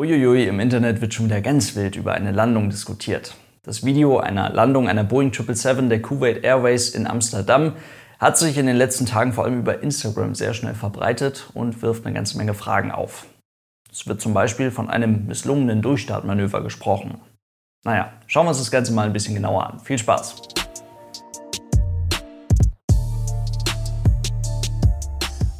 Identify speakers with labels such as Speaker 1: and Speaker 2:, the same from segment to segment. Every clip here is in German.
Speaker 1: Uiuiui, im Internet wird schon wieder ganz wild über eine Landung diskutiert. Das Video einer Landung einer Boeing 777 der Kuwait Airways in Amsterdam hat sich in den letzten Tagen vor allem über Instagram sehr schnell verbreitet und wirft eine ganze Menge Fragen auf. Es wird zum Beispiel von einem misslungenen Durchstartmanöver gesprochen. Naja, schauen wir uns das Ganze mal ein bisschen genauer an. Viel Spaß!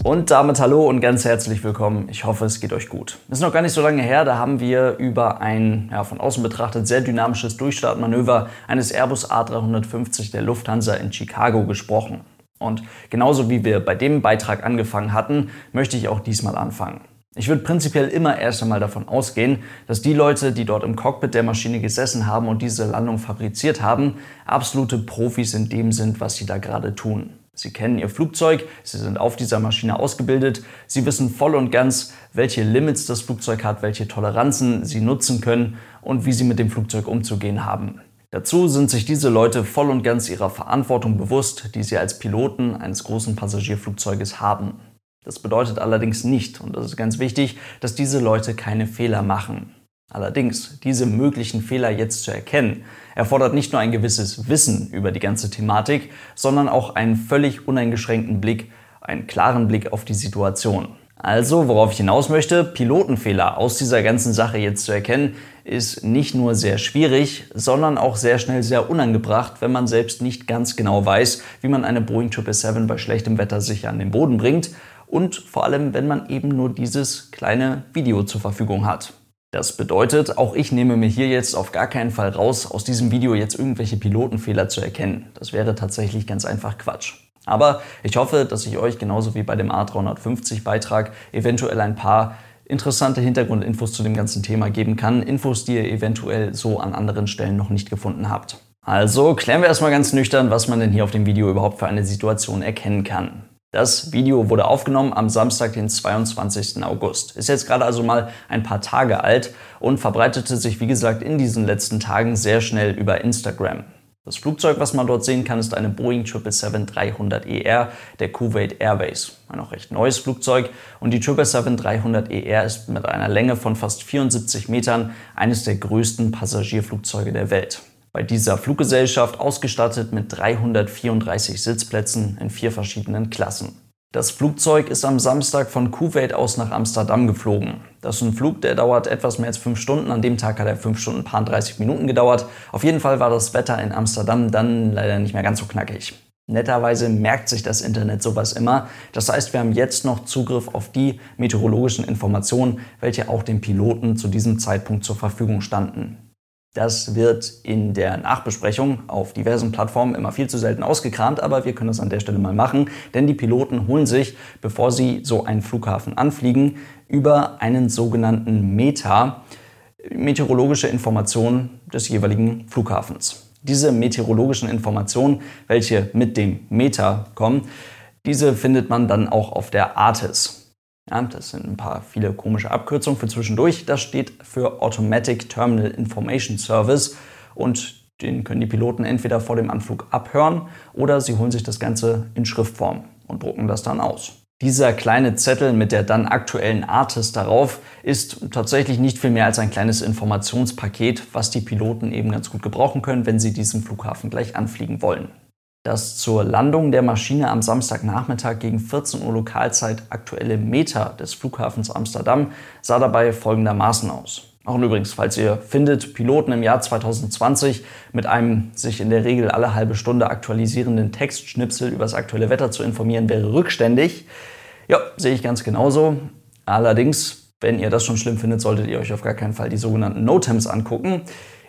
Speaker 1: Und damit hallo und ganz herzlich willkommen. Ich hoffe, es geht euch gut. Ist noch gar nicht so lange her, da haben wir über ein ja, von außen betrachtet sehr dynamisches Durchstartmanöver eines Airbus A350 der Lufthansa in Chicago gesprochen. Und genauso wie wir bei dem Beitrag angefangen hatten, möchte ich auch diesmal anfangen. Ich würde prinzipiell immer erst einmal davon ausgehen, dass die Leute, die dort im Cockpit der Maschine gesessen haben und diese Landung fabriziert haben, absolute Profis in dem sind, was sie da gerade tun. Sie kennen Ihr Flugzeug, Sie sind auf dieser Maschine ausgebildet, Sie wissen voll und ganz, welche Limits das Flugzeug hat, welche Toleranzen Sie nutzen können und wie Sie mit dem Flugzeug umzugehen haben. Dazu sind sich diese Leute voll und ganz ihrer Verantwortung bewusst, die sie als Piloten eines großen Passagierflugzeuges haben. Das bedeutet allerdings nicht, und das ist ganz wichtig, dass diese Leute keine Fehler machen. Allerdings, diese möglichen Fehler jetzt zu erkennen, erfordert nicht nur ein gewisses Wissen über die ganze Thematik, sondern auch einen völlig uneingeschränkten Blick, einen klaren Blick auf die Situation. Also, worauf ich hinaus möchte, Pilotenfehler aus dieser ganzen Sache jetzt zu erkennen, ist nicht nur sehr schwierig, sondern auch sehr schnell sehr unangebracht, wenn man selbst nicht ganz genau weiß, wie man eine Boeing 777 bei schlechtem Wetter sicher an den Boden bringt und vor allem, wenn man eben nur dieses kleine Video zur Verfügung hat. Das bedeutet, auch ich nehme mir hier jetzt auf gar keinen Fall raus, aus diesem Video jetzt irgendwelche Pilotenfehler zu erkennen. Das wäre tatsächlich ganz einfach Quatsch. Aber ich hoffe, dass ich euch genauso wie bei dem A350 Beitrag eventuell ein paar interessante Hintergrundinfos zu dem ganzen Thema geben kann. Infos, die ihr eventuell so an anderen Stellen noch nicht gefunden habt. Also klären wir erstmal ganz nüchtern, was man denn hier auf dem Video überhaupt für eine Situation erkennen kann. Das Video wurde aufgenommen am Samstag, den 22. August. Ist jetzt gerade also mal ein paar Tage alt und verbreitete sich, wie gesagt, in diesen letzten Tagen sehr schnell über Instagram. Das Flugzeug, was man dort sehen kann, ist eine Boeing 777-300ER e der Kuwait Airways. Ein auch recht neues Flugzeug. Und die 777-300ER e ist mit einer Länge von fast 74 Metern eines der größten Passagierflugzeuge der Welt bei dieser Fluggesellschaft ausgestattet mit 334 Sitzplätzen in vier verschiedenen Klassen. Das Flugzeug ist am Samstag von Kuwait aus nach Amsterdam geflogen. Das ist ein Flug, der dauert etwas mehr als fünf Stunden. An dem Tag hat er fünf Stunden paar 30 Minuten gedauert. Auf jeden Fall war das Wetter in Amsterdam dann leider nicht mehr ganz so knackig. Netterweise merkt sich das Internet sowas immer. Das heißt, wir haben jetzt noch Zugriff auf die meteorologischen Informationen, welche auch dem Piloten zu diesem Zeitpunkt zur Verfügung standen. Das wird in der Nachbesprechung auf diversen Plattformen immer viel zu selten ausgekramt, aber wir können das an der Stelle mal machen, denn die Piloten holen sich, bevor sie so einen Flughafen anfliegen, über einen sogenannten Meta meteorologische Informationen des jeweiligen Flughafens. Diese meteorologischen Informationen, welche mit dem Meta kommen, diese findet man dann auch auf der ARTIS. Ja, das sind ein paar viele komische Abkürzungen für zwischendurch. Das steht für Automatic Terminal Information Service und den können die Piloten entweder vor dem Anflug abhören oder sie holen sich das Ganze in Schriftform und drucken das dann aus. Dieser kleine Zettel mit der dann aktuellen Artist darauf ist tatsächlich nicht viel mehr als ein kleines Informationspaket, was die Piloten eben ganz gut gebrauchen können, wenn sie diesen Flughafen gleich anfliegen wollen. Das zur Landung der Maschine am Samstagnachmittag gegen 14 Uhr Lokalzeit aktuelle Meter des Flughafens Amsterdam sah dabei folgendermaßen aus. Auch übrigens, falls ihr findet, Piloten im Jahr 2020 mit einem sich in der Regel alle halbe Stunde aktualisierenden Textschnipsel über das aktuelle Wetter zu informieren, wäre rückständig. Ja, sehe ich ganz genauso. Allerdings, wenn ihr das schon schlimm findet, solltet ihr euch auf gar keinen Fall die sogenannten NOTAMs angucken.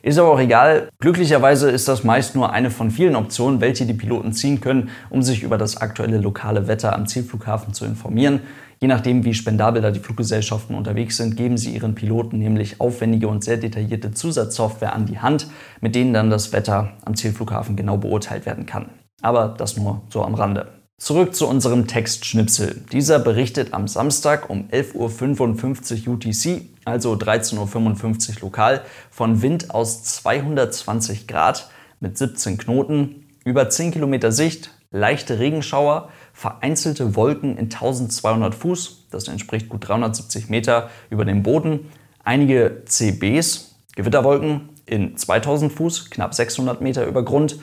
Speaker 1: Ist aber auch egal. Glücklicherweise ist das meist nur eine von vielen Optionen, welche die Piloten ziehen können, um sich über das aktuelle lokale Wetter am Zielflughafen zu informieren. Je nachdem, wie spendabel da die Fluggesellschaften unterwegs sind, geben sie ihren Piloten nämlich aufwendige und sehr detaillierte Zusatzsoftware an die Hand, mit denen dann das Wetter am Zielflughafen genau beurteilt werden kann. Aber das nur so am Rande. Zurück zu unserem Textschnipsel. Dieser berichtet am Samstag um 11.55 Uhr UTC, also 13.55 Uhr lokal, von Wind aus 220 Grad mit 17 Knoten, über 10 Kilometer Sicht, leichte Regenschauer, vereinzelte Wolken in 1200 Fuß, das entspricht gut 370 Meter über dem Boden, einige CBs, Gewitterwolken in 2000 Fuß, knapp 600 Meter über Grund.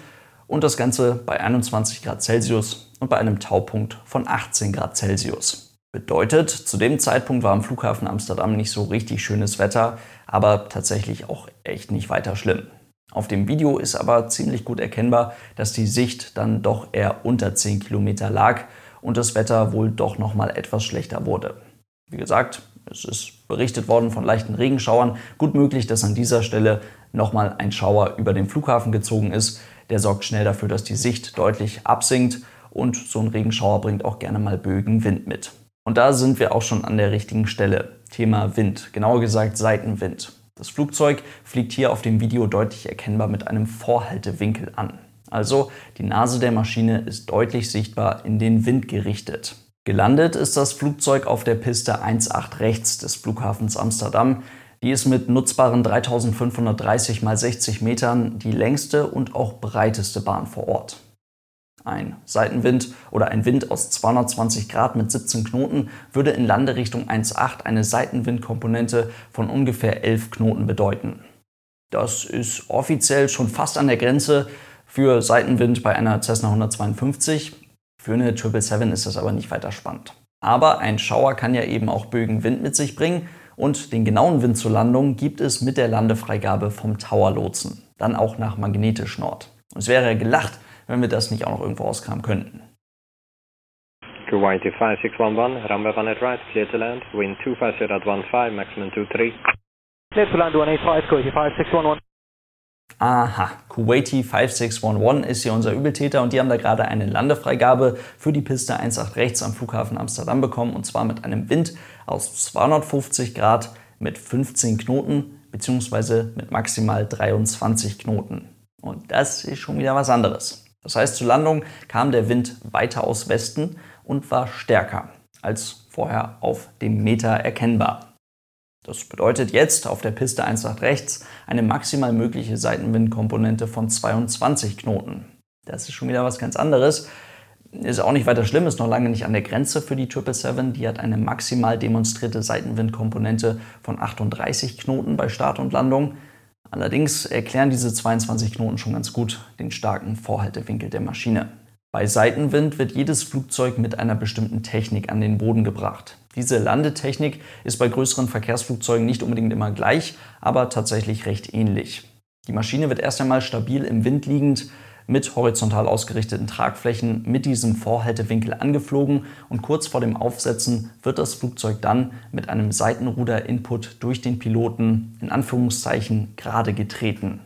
Speaker 1: Und das Ganze bei 21 Grad Celsius und bei einem Taupunkt von 18 Grad Celsius. Bedeutet, zu dem Zeitpunkt war am Flughafen Amsterdam nicht so richtig schönes Wetter, aber tatsächlich auch echt nicht weiter schlimm. Auf dem Video ist aber ziemlich gut erkennbar, dass die Sicht dann doch eher unter 10 Kilometer lag und das Wetter wohl doch noch mal etwas schlechter wurde. Wie gesagt, es ist berichtet worden von leichten Regenschauern. Gut möglich, dass an dieser Stelle noch mal ein Schauer über den Flughafen gezogen ist. Der sorgt schnell dafür, dass die Sicht deutlich absinkt und so ein Regenschauer bringt auch gerne mal Bögen Wind mit. Und da sind wir auch schon an der richtigen Stelle. Thema Wind, genauer gesagt Seitenwind. Das Flugzeug fliegt hier auf dem Video deutlich erkennbar mit einem Vorhaltewinkel an. Also die Nase der Maschine ist deutlich sichtbar in den Wind gerichtet. Gelandet ist das Flugzeug auf der Piste 1.8 rechts des Flughafens Amsterdam. Die ist mit nutzbaren 3530 x 60 Metern die längste und auch breiteste Bahn vor Ort. Ein Seitenwind oder ein Wind aus 220 Grad mit 17 Knoten würde in Landerichtung 1,8 eine Seitenwindkomponente von ungefähr 11 Knoten bedeuten. Das ist offiziell schon fast an der Grenze für Seitenwind bei einer Cessna 152. Für eine 777 ist das aber nicht weiter spannend. Aber ein Schauer kann ja eben auch Bögen Wind mit sich bringen und den genauen Wind zur Landung gibt es mit der Landefreigabe vom Tower Lotsen, dann auch nach magnetisch Nord. Es wäre gelacht, wenn wir das nicht auch noch irgendwo rauskramen könnten.
Speaker 2: Kuwait 5611, runway 18 right, clear to land, wind 250 at 15, maximum 23.
Speaker 3: Clear to land 185, Kuwaiti 5611.
Speaker 1: Aha, Kuwaiti 5611 ist hier unser Übeltäter und die haben da gerade eine Landefreigabe für die Piste 18 rechts am Flughafen Amsterdam bekommen und zwar mit einem Wind aus 250 Grad mit 15 Knoten beziehungsweise mit maximal 23 Knoten. Und das ist schon wieder was anderes. Das heißt, zur Landung kam der Wind weiter aus Westen und war stärker als vorher auf dem Meter erkennbar. Das bedeutet jetzt auf der Piste 1 nach rechts eine maximal mögliche Seitenwindkomponente von 22 Knoten. Das ist schon wieder was ganz anderes. Ist auch nicht weiter schlimm, ist noch lange nicht an der Grenze für die 777. Die hat eine maximal demonstrierte Seitenwindkomponente von 38 Knoten bei Start und Landung. Allerdings erklären diese 22 Knoten schon ganz gut den starken Vorhaltewinkel der Maschine. Bei Seitenwind wird jedes Flugzeug mit einer bestimmten Technik an den Boden gebracht. Diese Landetechnik ist bei größeren Verkehrsflugzeugen nicht unbedingt immer gleich, aber tatsächlich recht ähnlich. Die Maschine wird erst einmal stabil im Wind liegend mit horizontal ausgerichteten Tragflächen mit diesem Vorhaltewinkel angeflogen und kurz vor dem Aufsetzen wird das Flugzeug dann mit einem Seitenruder-Input durch den Piloten in Anführungszeichen gerade getreten.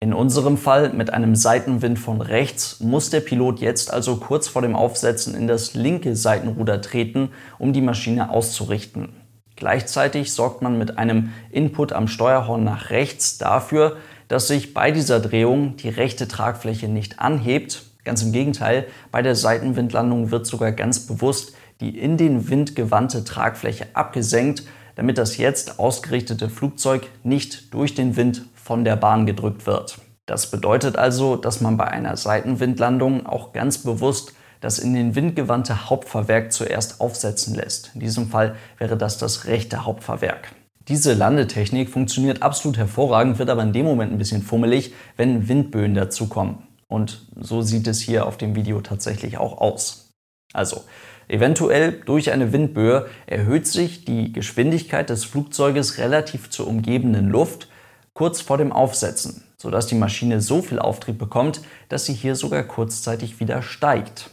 Speaker 1: In unserem Fall mit einem Seitenwind von rechts muss der Pilot jetzt also kurz vor dem Aufsetzen in das linke Seitenruder treten, um die Maschine auszurichten. Gleichzeitig sorgt man mit einem Input am Steuerhorn nach rechts dafür, dass sich bei dieser Drehung die rechte Tragfläche nicht anhebt. Ganz im Gegenteil, bei der Seitenwindlandung wird sogar ganz bewusst die in den Wind gewandte Tragfläche abgesenkt, damit das jetzt ausgerichtete Flugzeug nicht durch den Wind von der Bahn gedrückt wird. Das bedeutet also, dass man bei einer Seitenwindlandung auch ganz bewusst das in den Wind gewandte Hauptfahrwerk zuerst aufsetzen lässt. In diesem Fall wäre das das rechte Hauptfahrwerk. Diese Landetechnik funktioniert absolut hervorragend, wird aber in dem Moment ein bisschen fummelig, wenn Windböen dazukommen. Und so sieht es hier auf dem Video tatsächlich auch aus. Also, eventuell durch eine Windböe erhöht sich die Geschwindigkeit des Flugzeuges relativ zur umgebenden Luft kurz vor dem Aufsetzen, sodass die Maschine so viel Auftrieb bekommt, dass sie hier sogar kurzzeitig wieder steigt.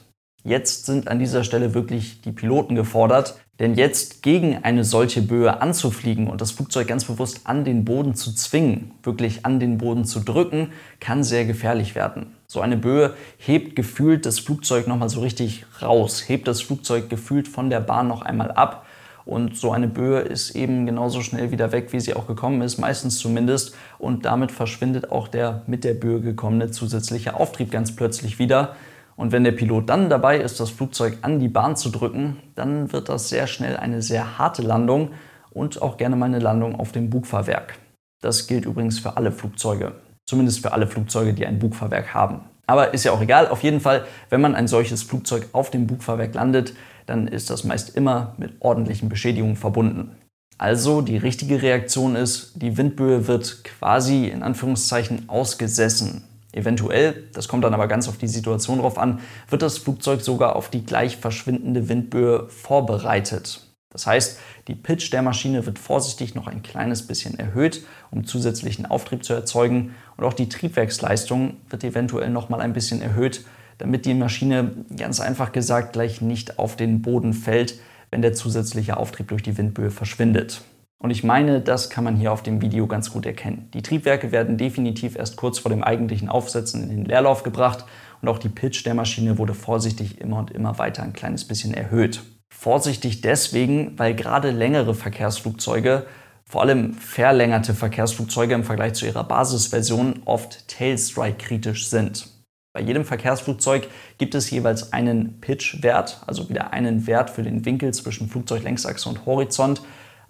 Speaker 1: Jetzt sind an dieser Stelle wirklich die Piloten gefordert, denn jetzt gegen eine solche Böe anzufliegen und das Flugzeug ganz bewusst an den Boden zu zwingen, wirklich an den Boden zu drücken, kann sehr gefährlich werden. So eine Böe hebt gefühlt das Flugzeug nochmal so richtig raus, hebt das Flugzeug gefühlt von der Bahn noch einmal ab. Und so eine Böe ist eben genauso schnell wieder weg, wie sie auch gekommen ist, meistens zumindest. Und damit verschwindet auch der mit der Böe gekommene zusätzliche Auftrieb ganz plötzlich wieder. Und wenn der Pilot dann dabei ist, das Flugzeug an die Bahn zu drücken, dann wird das sehr schnell eine sehr harte Landung und auch gerne mal eine Landung auf dem Bugfahrwerk. Das gilt übrigens für alle Flugzeuge, zumindest für alle Flugzeuge, die ein Bugfahrwerk haben. Aber ist ja auch egal, auf jeden Fall, wenn man ein solches Flugzeug auf dem Bugfahrwerk landet, dann ist das meist immer mit ordentlichen Beschädigungen verbunden. Also die richtige Reaktion ist, die Windböe wird quasi in Anführungszeichen ausgesessen. Eventuell, das kommt dann aber ganz auf die Situation drauf an, wird das Flugzeug sogar auf die gleich verschwindende Windböe vorbereitet. Das heißt, die Pitch der Maschine wird vorsichtig noch ein kleines bisschen erhöht, um zusätzlichen Auftrieb zu erzeugen und auch die Triebwerksleistung wird eventuell noch mal ein bisschen erhöht, damit die Maschine ganz einfach gesagt gleich nicht auf den Boden fällt, wenn der zusätzliche Auftrieb durch die Windböe verschwindet. Und ich meine, das kann man hier auf dem Video ganz gut erkennen. Die Triebwerke werden definitiv erst kurz vor dem eigentlichen Aufsetzen in den Leerlauf gebracht und auch die Pitch der Maschine wurde vorsichtig immer und immer weiter ein kleines bisschen erhöht. Vorsichtig deswegen, weil gerade längere Verkehrsflugzeuge, vor allem verlängerte Verkehrsflugzeuge im Vergleich zu ihrer Basisversion, oft Tailstrike-kritisch sind. Bei jedem Verkehrsflugzeug gibt es jeweils einen Pitch-Wert, also wieder einen Wert für den Winkel zwischen Flugzeuglängsachse und Horizont,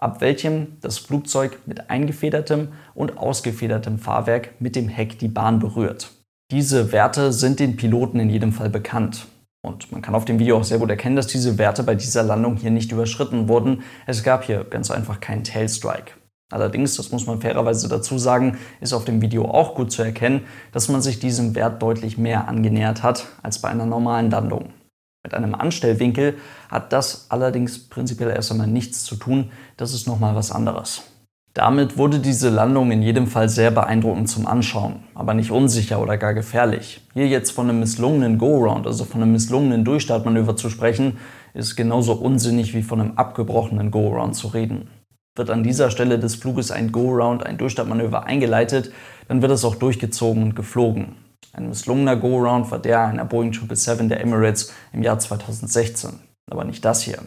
Speaker 1: ab welchem das Flugzeug mit eingefedertem und ausgefedertem Fahrwerk mit dem Heck die Bahn berührt. Diese Werte sind den Piloten in jedem Fall bekannt. Und man kann auf dem Video auch sehr gut erkennen, dass diese Werte bei dieser Landung hier nicht überschritten wurden. Es gab hier ganz einfach keinen Tailstrike. Allerdings, das muss man fairerweise dazu sagen, ist auf dem Video auch gut zu erkennen, dass man sich diesem Wert deutlich mehr angenähert hat als bei einer normalen Landung. Mit einem Anstellwinkel hat das allerdings prinzipiell erst einmal nichts zu tun, das ist nochmal was anderes. Damit wurde diese Landung in jedem Fall sehr beeindruckend zum Anschauen, aber nicht unsicher oder gar gefährlich. Hier jetzt von einem misslungenen Go-Round, also von einem misslungenen Durchstartmanöver zu sprechen, ist genauso unsinnig wie von einem abgebrochenen Go-Round zu reden. Wird an dieser Stelle des Fluges ein Go-Round, ein Durchstartmanöver eingeleitet, dann wird es auch durchgezogen und geflogen. Ein misslungener Go-Round war der einer Boeing 777 der Emirates im Jahr 2016, aber nicht das hier.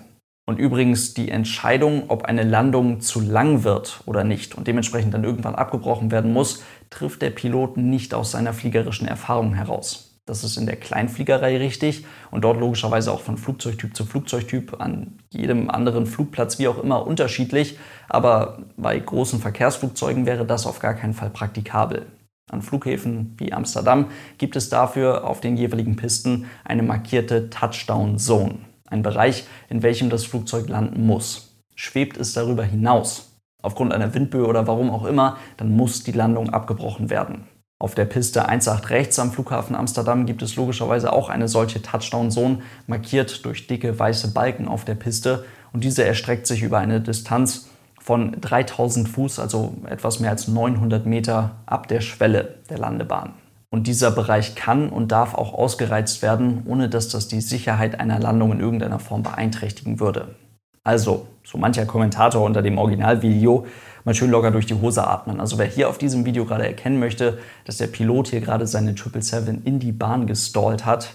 Speaker 1: Und übrigens die Entscheidung, ob eine Landung zu lang wird oder nicht und dementsprechend dann irgendwann abgebrochen werden muss, trifft der Pilot nicht aus seiner fliegerischen Erfahrung heraus. Das ist in der Kleinfliegerei richtig und dort logischerweise auch von Flugzeugtyp zu Flugzeugtyp an jedem anderen Flugplatz wie auch immer unterschiedlich. Aber bei großen Verkehrsflugzeugen wäre das auf gar keinen Fall praktikabel. An Flughäfen wie Amsterdam gibt es dafür auf den jeweiligen Pisten eine markierte Touchdown Zone ein Bereich, in welchem das Flugzeug landen muss. Schwebt es darüber hinaus, aufgrund einer Windböe oder warum auch immer, dann muss die Landung abgebrochen werden. Auf der Piste 18 rechts am Flughafen Amsterdam gibt es logischerweise auch eine solche Touchdown-Zone, markiert durch dicke weiße Balken auf der Piste und diese erstreckt sich über eine Distanz von 3000 Fuß, also etwas mehr als 900 Meter ab der Schwelle der Landebahn. Und dieser Bereich kann und darf auch ausgereizt werden, ohne dass das die Sicherheit einer Landung in irgendeiner Form beeinträchtigen würde. Also, so mancher Kommentator unter dem Originalvideo, mal schön locker durch die Hose atmen. Also wer hier auf diesem Video gerade erkennen möchte, dass der Pilot hier gerade seine 777 in die Bahn gestallt hat,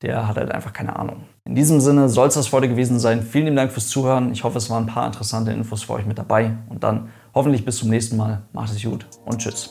Speaker 1: der hat halt einfach keine Ahnung. In diesem Sinne soll es das heute gewesen sein. Vielen lieben Dank fürs Zuhören. Ich hoffe, es waren ein paar interessante Infos für euch mit dabei. Und dann hoffentlich bis zum nächsten Mal. Macht es gut und tschüss.